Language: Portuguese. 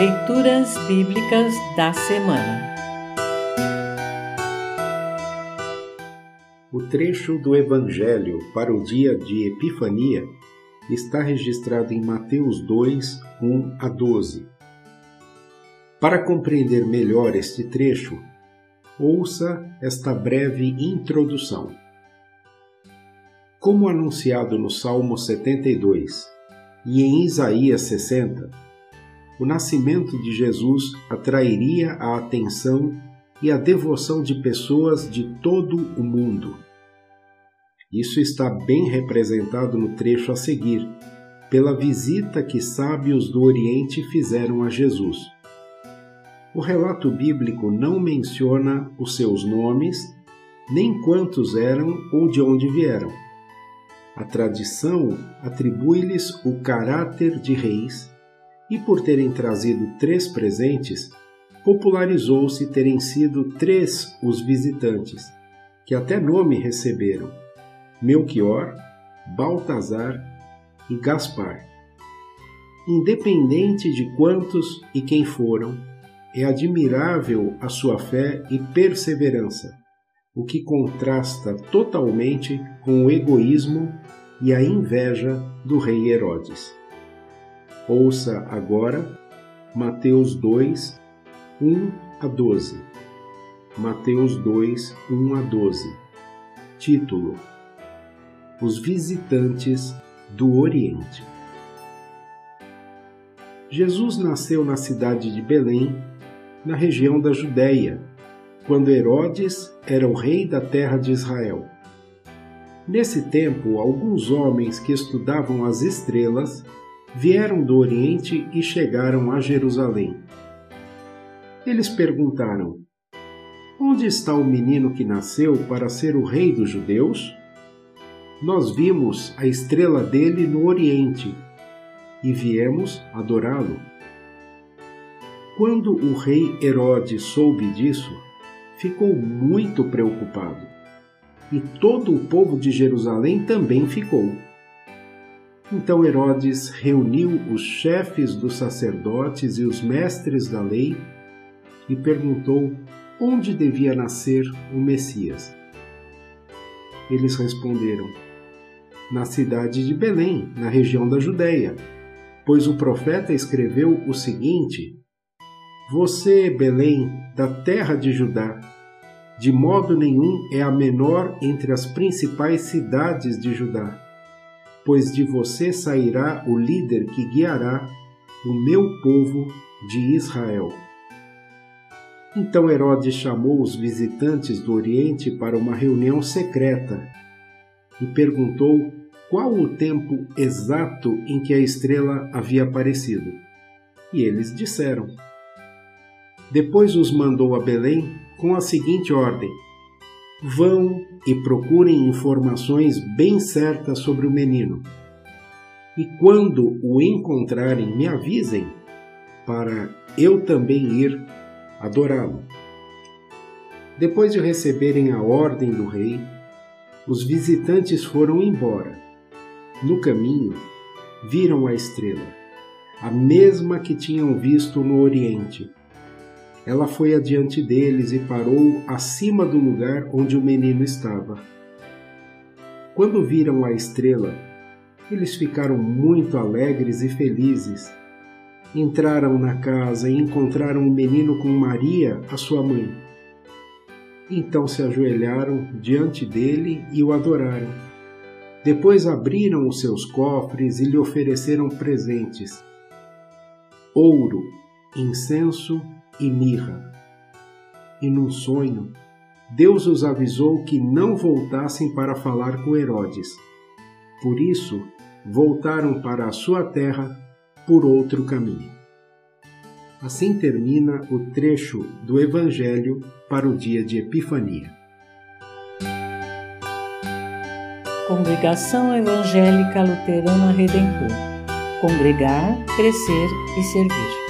Leituras Bíblicas da Semana O trecho do Evangelho para o dia de Epifania está registrado em Mateus 2, 1 a 12. Para compreender melhor este trecho, ouça esta breve introdução. Como anunciado no Salmo 72 e em Isaías 60, o nascimento de Jesus atrairia a atenção e a devoção de pessoas de todo o mundo. Isso está bem representado no trecho a seguir, pela visita que sábios do Oriente fizeram a Jesus. O relato bíblico não menciona os seus nomes, nem quantos eram ou de onde vieram. A tradição atribui-lhes o caráter de reis e por terem trazido três presentes, popularizou-se terem sido três os visitantes, que até nome receberam: Melchior, Baltazar e Gaspar. Independente de quantos e quem foram, é admirável a sua fé e perseverança, o que contrasta totalmente com o egoísmo e a inveja do rei Herodes. Ouça agora Mateus 2, 1 a 12. Mateus 2, 1 a 12. Título: Os visitantes do Oriente. Jesus nasceu na cidade de Belém, na região da Judéia, quando Herodes era o rei da terra de Israel. Nesse tempo, alguns homens que estudavam as estrelas vieram do Oriente e chegaram a Jerusalém. Eles perguntaram: Onde está o menino que nasceu para ser o rei dos judeus? Nós vimos a estrela dele no Oriente e viemos adorá-lo. Quando o rei Herodes soube disso, ficou muito preocupado. E todo o povo de Jerusalém também ficou. Então Herodes reuniu os chefes dos sacerdotes e os mestres da lei e perguntou onde devia nascer o Messias. Eles responderam: Na cidade de Belém, na região da Judéia, pois o profeta escreveu o seguinte: Você, Belém, da terra de Judá, de modo nenhum é a menor entre as principais cidades de Judá pois de você sairá o líder que guiará o meu povo de Israel. Então Herodes chamou os visitantes do Oriente para uma reunião secreta e perguntou qual o tempo exato em que a estrela havia aparecido. E eles disseram. Depois os mandou a Belém com a seguinte ordem: Vão e procurem informações bem certas sobre o menino. E quando o encontrarem, me avisem, para eu também ir adorá-lo. Depois de receberem a ordem do rei, os visitantes foram embora. No caminho, viram a estrela, a mesma que tinham visto no Oriente ela foi adiante deles e parou acima do lugar onde o menino estava. Quando viram a estrela, eles ficaram muito alegres e felizes. Entraram na casa e encontraram o menino com Maria, a sua mãe. Então se ajoelharam diante dele e o adoraram. Depois abriram os seus cofres e lhe ofereceram presentes: ouro, incenso e mirra. E num sonho, Deus os avisou que não voltassem para falar com Herodes. Por isso, voltaram para a sua terra por outro caminho. Assim termina o trecho do Evangelho para o dia de Epifania. Congregação Evangélica Luterana Redentor Congregar, Crescer e Servir.